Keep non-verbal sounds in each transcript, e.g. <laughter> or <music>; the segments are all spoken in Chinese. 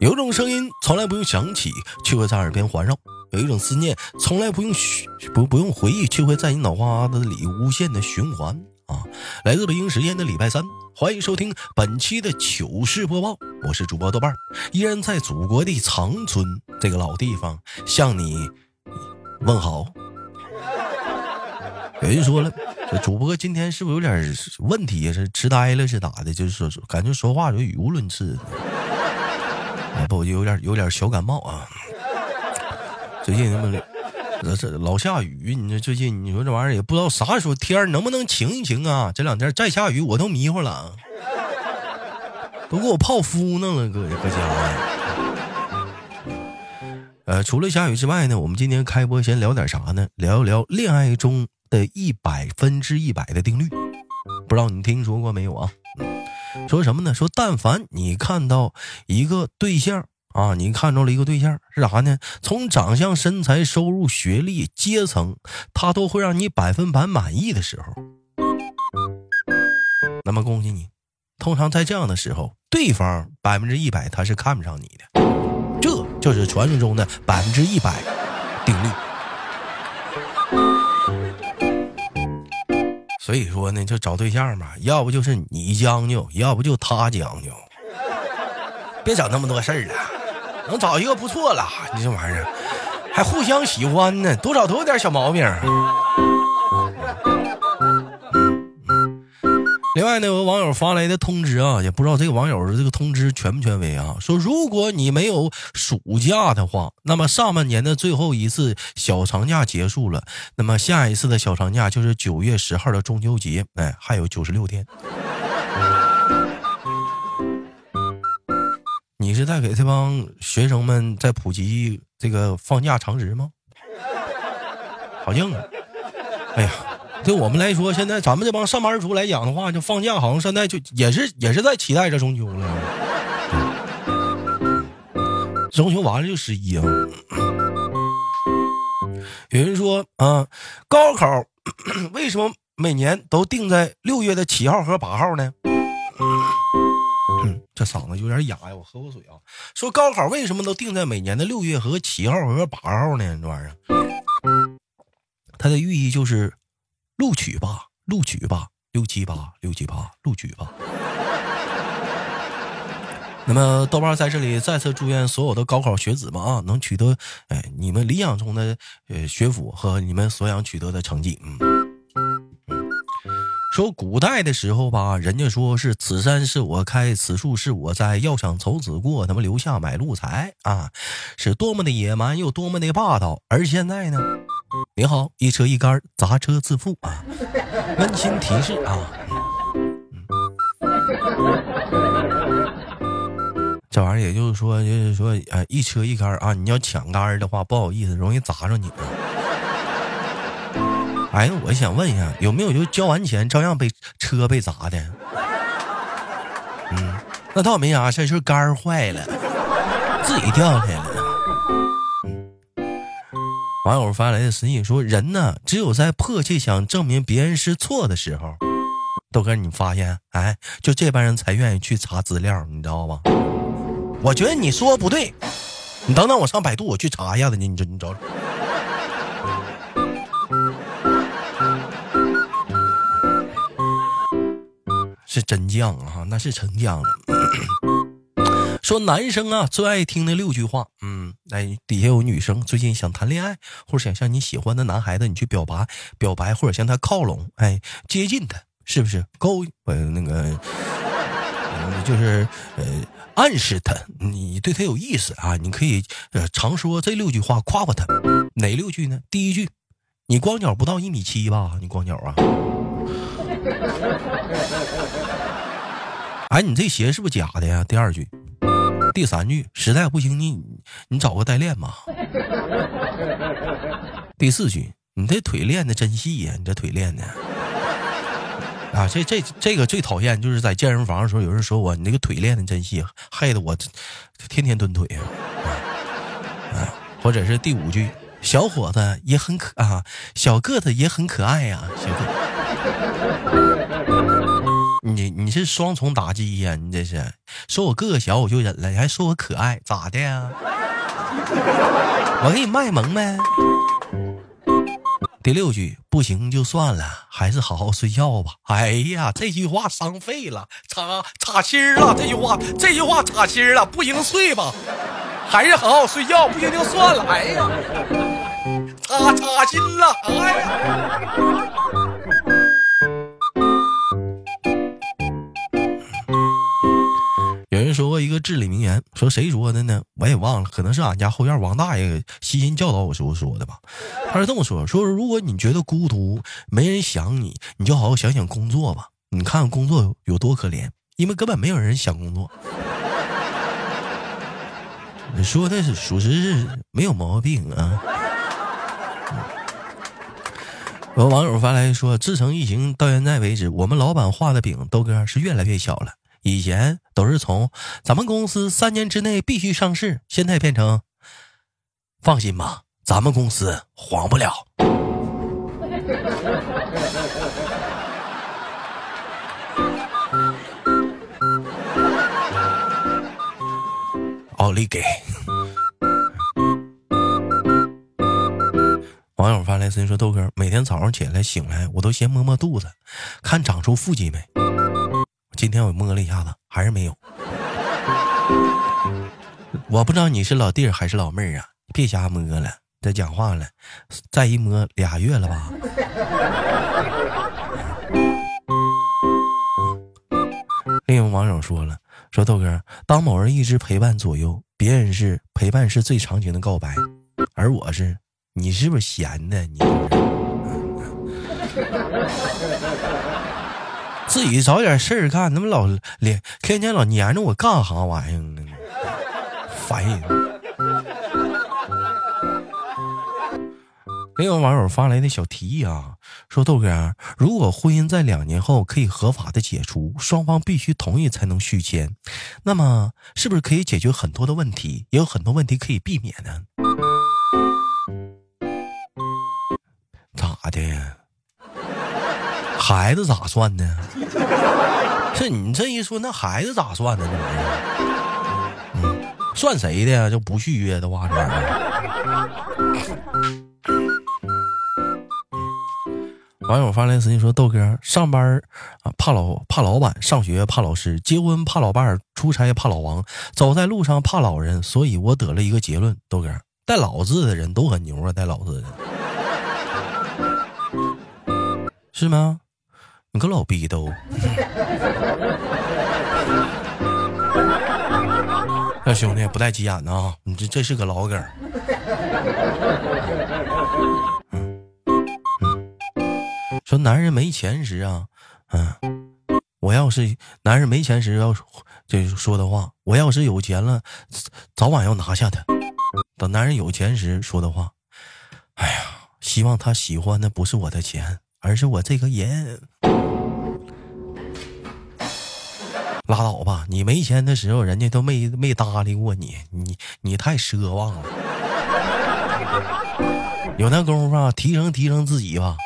有一种声音从来不用响起，却会在耳边环绕；有一种思念从来不用不不用回忆，却会在你脑瓜子里无限的循环啊！来自北京时间的礼拜三，欢迎收听本期的糗事播报，我是主播豆瓣，依然在祖国的长春这个老地方向你问好。<laughs> 有人说了，主播今天是不是有点问题？是痴呆了是咋的？就是说感觉说话就语无伦次。不，有点有点小感冒啊。最近那么这这老下雨，你说最近你说这玩意儿也不知道啥时候天能不能晴一晴啊？这两天再下雨我都迷糊了，都给我泡芙弄了，搁搁家。呃，除了下雨之外呢，我们今天开播先聊点啥呢？聊一聊恋爱中的一百分之一百的定律，不知道你听说过没有啊？说什么呢？说但凡你看到一个对象啊，你看着了一个对象是啥呢？从长相、身材、收入、学历、阶层，他都会让你百分百满意的时候，那么恭喜你。通常在这样的时候，对方百分之一百他是看不上你的，这就是传说中的百分之一百定律。所以说呢，就找对象吧，要不就是你将就，要不就他将就，别整那么多事儿了，能找一个不错了。你这玩意儿还互相喜欢呢，多少都有点小毛病。另外呢，有网友发来的通知啊，也不知道这个网友的这个通知权不权威啊。说如果你没有暑假的话，那么上半年的最后一次小长假结束了，那么下一次的小长假就是九月十号的中秋节，哎，还有九十六天。你是在给这帮学生们在普及这个放假常识吗？好硬啊！哎呀。对我们来说，现在咱们这帮上班族来讲的话，就放假好像现在就也是也是在期待着中秋了。中秋完了就十一啊。有人说啊，高考 <coughs> 为什么每年都定在六月的七号和八号呢？嗯这嗓子有点哑呀，我喝口水啊。说高考为什么都定在每年的六月和七号和八号呢？这玩意儿，它的寓意就是。录取吧，录取吧，六七八，六七八，录取吧。那么豆瓣在这里再次祝愿所有的高考学子们啊，能取得哎你们理想中的呃学府和你们所想取得的成绩。嗯，说古代的时候吧，人家说是此山是我开，此树是我栽，要想从此过，他妈留下买路财啊，是多么的野蛮又多么的霸道。而现在呢？你好，一车一杆，砸车自负啊！温馨提示啊，这玩意儿也就是说，就是说，呃，一车一杆啊，你要抢杆的话，不好意思，容易砸着你。哎，我想问一下，有没有就交完钱照样被车被砸的？嗯，那倒没啥事就是杆坏了，自己掉下来了。网友发来的私信说：“人呢，只有在迫切想证明别人是错的时候，豆哥，你发现，哎，就这帮人才愿意去查资料，你知道吧？我觉得你说不对，你等等，我上百度我去查一下子呢，你这你找找，是真犟啊，那是真犟了。”说男生啊最爱听的六句话，嗯，哎，底下有女生最近想谈恋爱，或者想向你喜欢的男孩子你去表白，表白或者向他靠拢，哎，接近他，是不是勾呃那个，就是呃暗示他你对他有意思啊？你可以呃常说这六句话夸夸他，哪六句呢？第一句，你光脚不到一米七吧？你光脚啊？哎，你这鞋是不是假的呀？第二句。第三句，实在不行你你找个代练吧。<laughs> 第四句，你这腿练的真细呀，你这腿练的。啊，这这这个最讨厌就是在健身房的时候，有人说我你那个腿练的真细，害得我天天蹲腿啊。啊，或者是第五句，小伙子也很可啊，小个子也很可爱呀，小个。你你是双重打击呀！你这是说我个个小我就忍了，你还说我可爱，咋的呀？我给你卖萌呗。第六句不行就算了，还是好好睡觉吧。哎呀，这句话伤肺了，插插心了。这句话，这句话插心了。不行睡吧，还是好好睡觉。不行就算了。哎呀，插插心了。哎呀。说过一个至理名言，说谁说的呢？我也忘了，可能是俺家后院王大爷悉心教导我时候说的吧。他是这么说：说如果你觉得孤独，没人想你，你就好好想想工作吧。你看看工作有多可怜，因为根本没有人想工作。你说的是属实是没有毛病啊。有网友发来说：自从疫情到现在为止，我们老板画的饼豆哥是越来越小了。以前都是从咱们公司三年之内必须上市，现在变成放心吧，咱们公司黄不了。奥利给！网友发来私信说：“豆哥，每天早上起来醒来，我都先摸摸肚子，看长出腹肌没。”今天我摸了一下子，还是没有。我不知道你是老弟儿还是老妹儿啊！别瞎摸了，再讲话了，再一摸俩月了吧？<laughs> 另一位网友说了：“说豆哥，当某人一直陪伴左右，别人是陪伴是最长情的告白，而我是，你是不是闲的？你。<laughs> ”自己找点事儿干，他妈老连天天老黏着我干啥玩意儿呢？烦人！另有网友发来的小提议啊，说豆哥，如果婚姻在两年后可以合法的解除，双方必须同意才能续签，那么是不是可以解决很多的问题？也有很多问题可以避免呢？咋的？孩子咋算呢？<laughs> 是你这一说，那孩子咋算呢？这玩意儿，嗯，算谁的呀？就不续约的话，这玩意儿。网友发来私信说：“豆哥，上班啊怕老怕老板，上学怕老师，结婚怕老伴儿，出差怕老王，走在路上怕老人。所以我得了一个结论：豆哥带老字的人都很牛啊，带老字的，<laughs> 是吗？”你个老逼斗！那兄弟不带急眼的啊！你这这是个老梗。说男人没钱时啊，嗯，我要是男人没钱时要就说的话，我要是有钱了，早晚要拿下他。等男人有钱时说的话，哎呀，希望他喜欢的不是我的钱，而是我这个人。拉倒吧！你没钱的时候，人家都没没搭理过你，你你太奢望了。有那功夫啊，提升提升自己吧。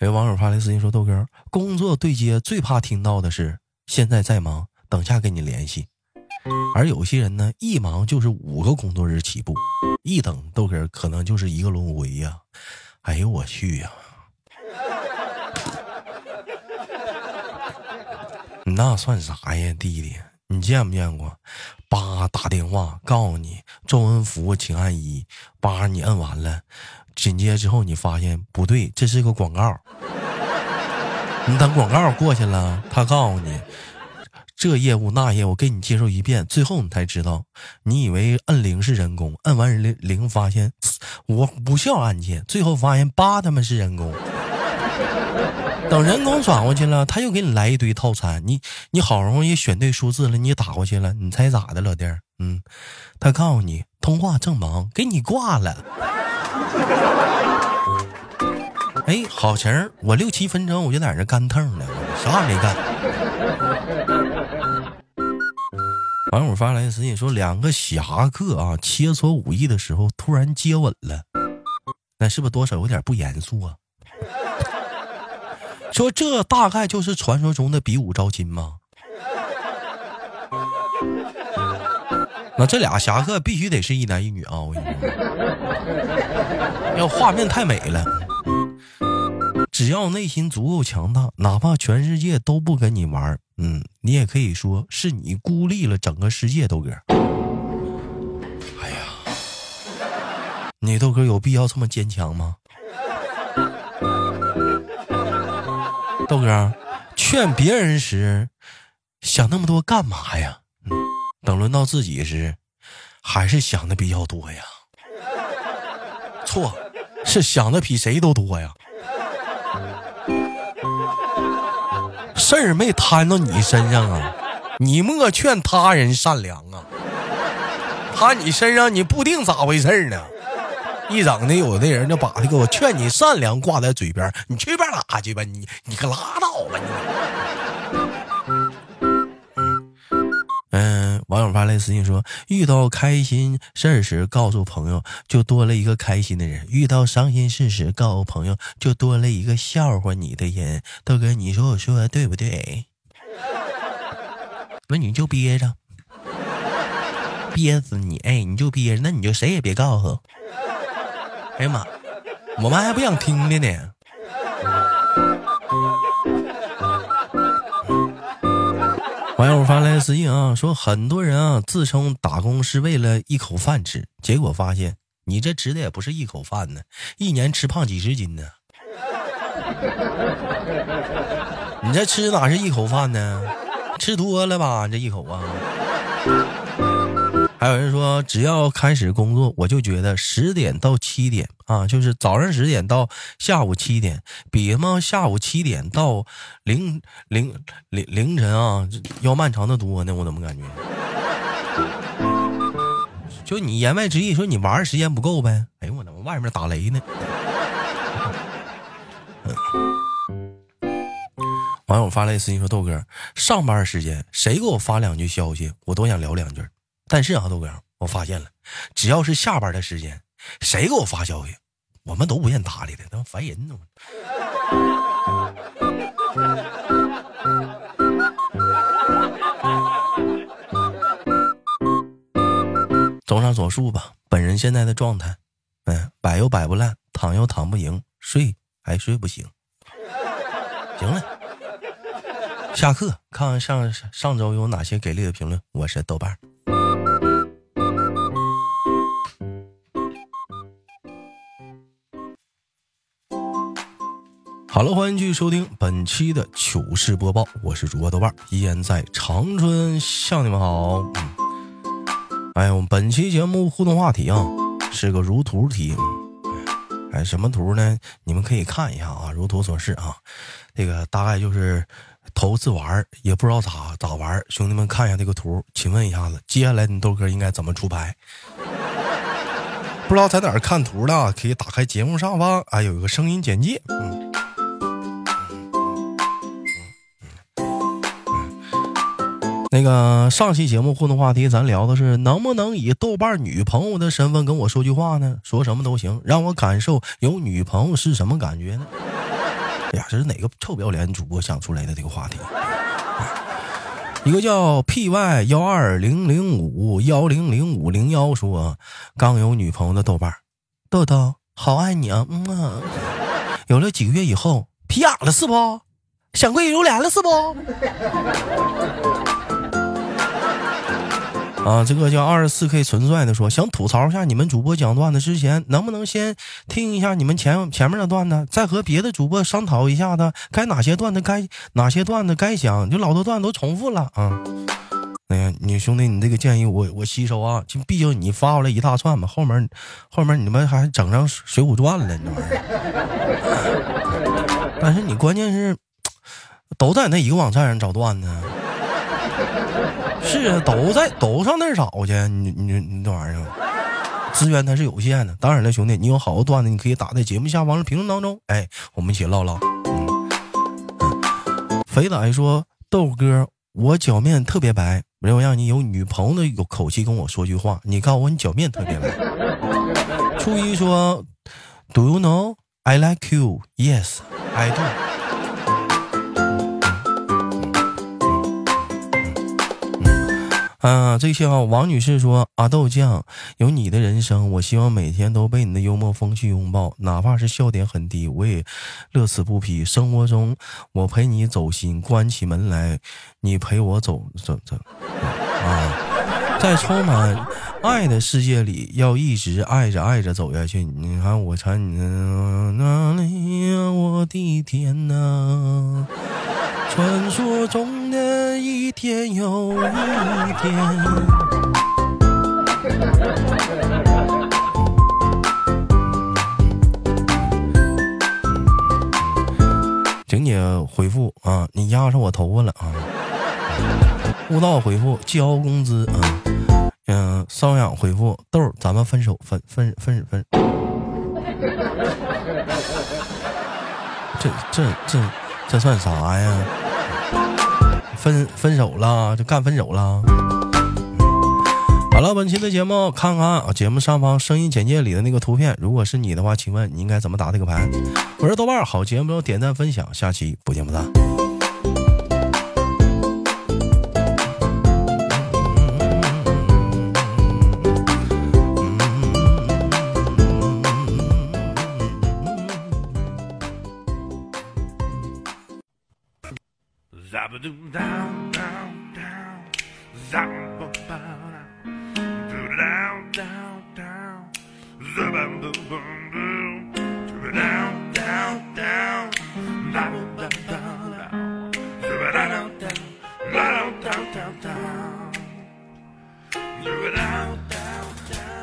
有网友发来私信说：“豆哥，工作对接最怕听到的是现在在忙，等下跟你联系。而有些人呢，一忙就是五个工作日起步，一等豆哥可能就是一个轮回呀！哎呦我去呀！”你 <laughs> 那算啥呀，弟弟？你见没见过？叭打电话告诉你，中文服务请按一。叭你摁完了，紧接之后你发现不对，这是个广告。你等广告过去了，他告诉你这业务那业务，给你介绍一遍，最后你才知道，你以为摁零是人工，摁完零零发现我无效按键，最后发现八他妈是人工。<laughs> 等人工转过去了，他又给你来一堆套餐。你你好容易选对数字了，你打过去了，你猜咋的，老弟儿？嗯，他告诉你通话正忙，给你挂了。<laughs> 哎，好情我六七分钟我就在这干腾呢，啥也没干。<laughs> 网友发来私信说，两个侠客啊切磋武艺的时候突然接吻了，那是不是多少有点不严肃啊？<laughs> 说这大概就是传说中的比武招亲吗？那这俩侠客必须得是一男一女啊！我跟你说，要画面太美了。只要内心足够强大，哪怕全世界都不跟你玩，嗯，你也可以说是你孤立了整个世界，豆哥。哎呀，你豆哥有必要这么坚强吗？豆哥，劝别人时想那么多干嘛呀？等轮到自己时，还是想的比较多呀。错，是想的比谁都多呀。<laughs> 事儿没摊到你身上啊，你莫劝他人善良啊。摊你身上，你不定咋回事呢。一整的，有的人就把这个“我劝你善良”挂在嘴边，你去边拉去吧，你你可拉倒吧你。网友发来私信说：遇到开心事时，告诉朋友，就多了一个开心的人；遇到伤心事时，告诉朋友，就多了一个笑话你的人。豆哥，你说我说的对不对？那你就憋着，憋死你！哎，你就憋着，那你就谁也别告诉。哎呀妈，我妈还不想听的呢。友发来私信啊，说很多人啊自称打工是为了一口饭吃，结果发现你这吃的也不是一口饭呢，一年吃胖几十斤呢。你这吃哪是一口饭呢？吃多了吧，这一口啊。还有人说，只要开始工作，我就觉得十点到七点啊，就是早上十点到下午七点，比他妈下午七点到凌凌凌凌晨啊要漫长的多呢。我怎么感觉？<laughs> 就你言外之意说你玩的时间不够呗？哎呦我怎么外面打雷呢？<laughs> 网友发来私信说：“豆哥，上班时间谁给我发两句消息，我都想聊两句。”但是啊，豆哥，我发现了，只要是下班的时间，谁给我发消息，我们都不愿搭理的，他妈烦人呢。综上所述吧，本人现在的状态，嗯，摆又摆不烂，躺又躺不赢，睡还睡不醒。行了，下课，看看上上周有哪些给力的评论。我是豆瓣。好了，欢迎继续收听本期的糗事播报，我是主播豆瓣，依然在长春向你们好。哎我们，本期节目互动话题啊，是个如图题。哎，什么图呢？你们可以看一下啊，如图所示啊。这个大概就是头次玩，也不知道咋咋玩。兄弟们看一下这个图，请问一下子，接下来你豆哥应该怎么出牌？不知道在哪儿看图的，可以打开节目上方啊，有一个声音简介。嗯。那个上期节目互动话题，咱聊的是能不能以豆瓣女朋友的身份跟我说句话呢？说什么都行，让我感受有女朋友是什么感觉呢？<laughs> 哎呀，这是哪个臭不要脸主播想出来的这个话题？一个叫 P Y 幺二零零五幺零零五零幺说，刚有女朋友的豆瓣豆豆好爱你啊，嗯啊，有了几个月以后皮痒了是不？想跪榴莲了是不？啊，这个叫二十四 K 纯帅的说，想吐槽一下你们主播讲段子之前，能不能先听一下你们前前面的段子，再和别的主播商讨一下子，该哪些段子该哪些段子该讲，就老多段子都重复了啊。哎呀，你兄弟，你这个建议我我吸收啊，就毕竟你发过来一大串嘛，后面后面你们还整上水浒传了，这玩意儿。但是你关键是都在那一个网站上找段子。是啊，都在都上那儿找去，你你你这玩意儿，资源它是有限的。当然了，兄弟，你有好多段子，你可以打在节目下方的评论当中，哎，我们一起唠唠。嗯，肥仔说：“豆哥，我脚面特别白，没有让你有女朋友的有口气跟我说句话，你告诉我你脚面特别白。”初一说：“Do you know I like you? Yes, I do。”啊，这些啊，王女士说：“阿豆酱，有你的人生，我希望每天都被你的幽默风趣拥抱，哪怕是笑点很低，我也乐此不疲。生活中，我陪你走心，关起门来，你陪我走走走。啊，在充满爱的世界里，要一直爱着爱着走下去。你看，我猜你哪里呀，我的天哪！”传说中天又一天。请你回复啊！你压上我头发了啊！悟道回复交工资啊！嗯，瘙痒回复豆，咱们分手分分分分。这这这这算啥呀？分分手了，就干分手了。好了，本期的节目看看啊，节目上方声音简介里的那个图片，如果是你的话，请问你应该怎么打这个牌？我是豆瓣，好节目要点赞分享，下期不见不散。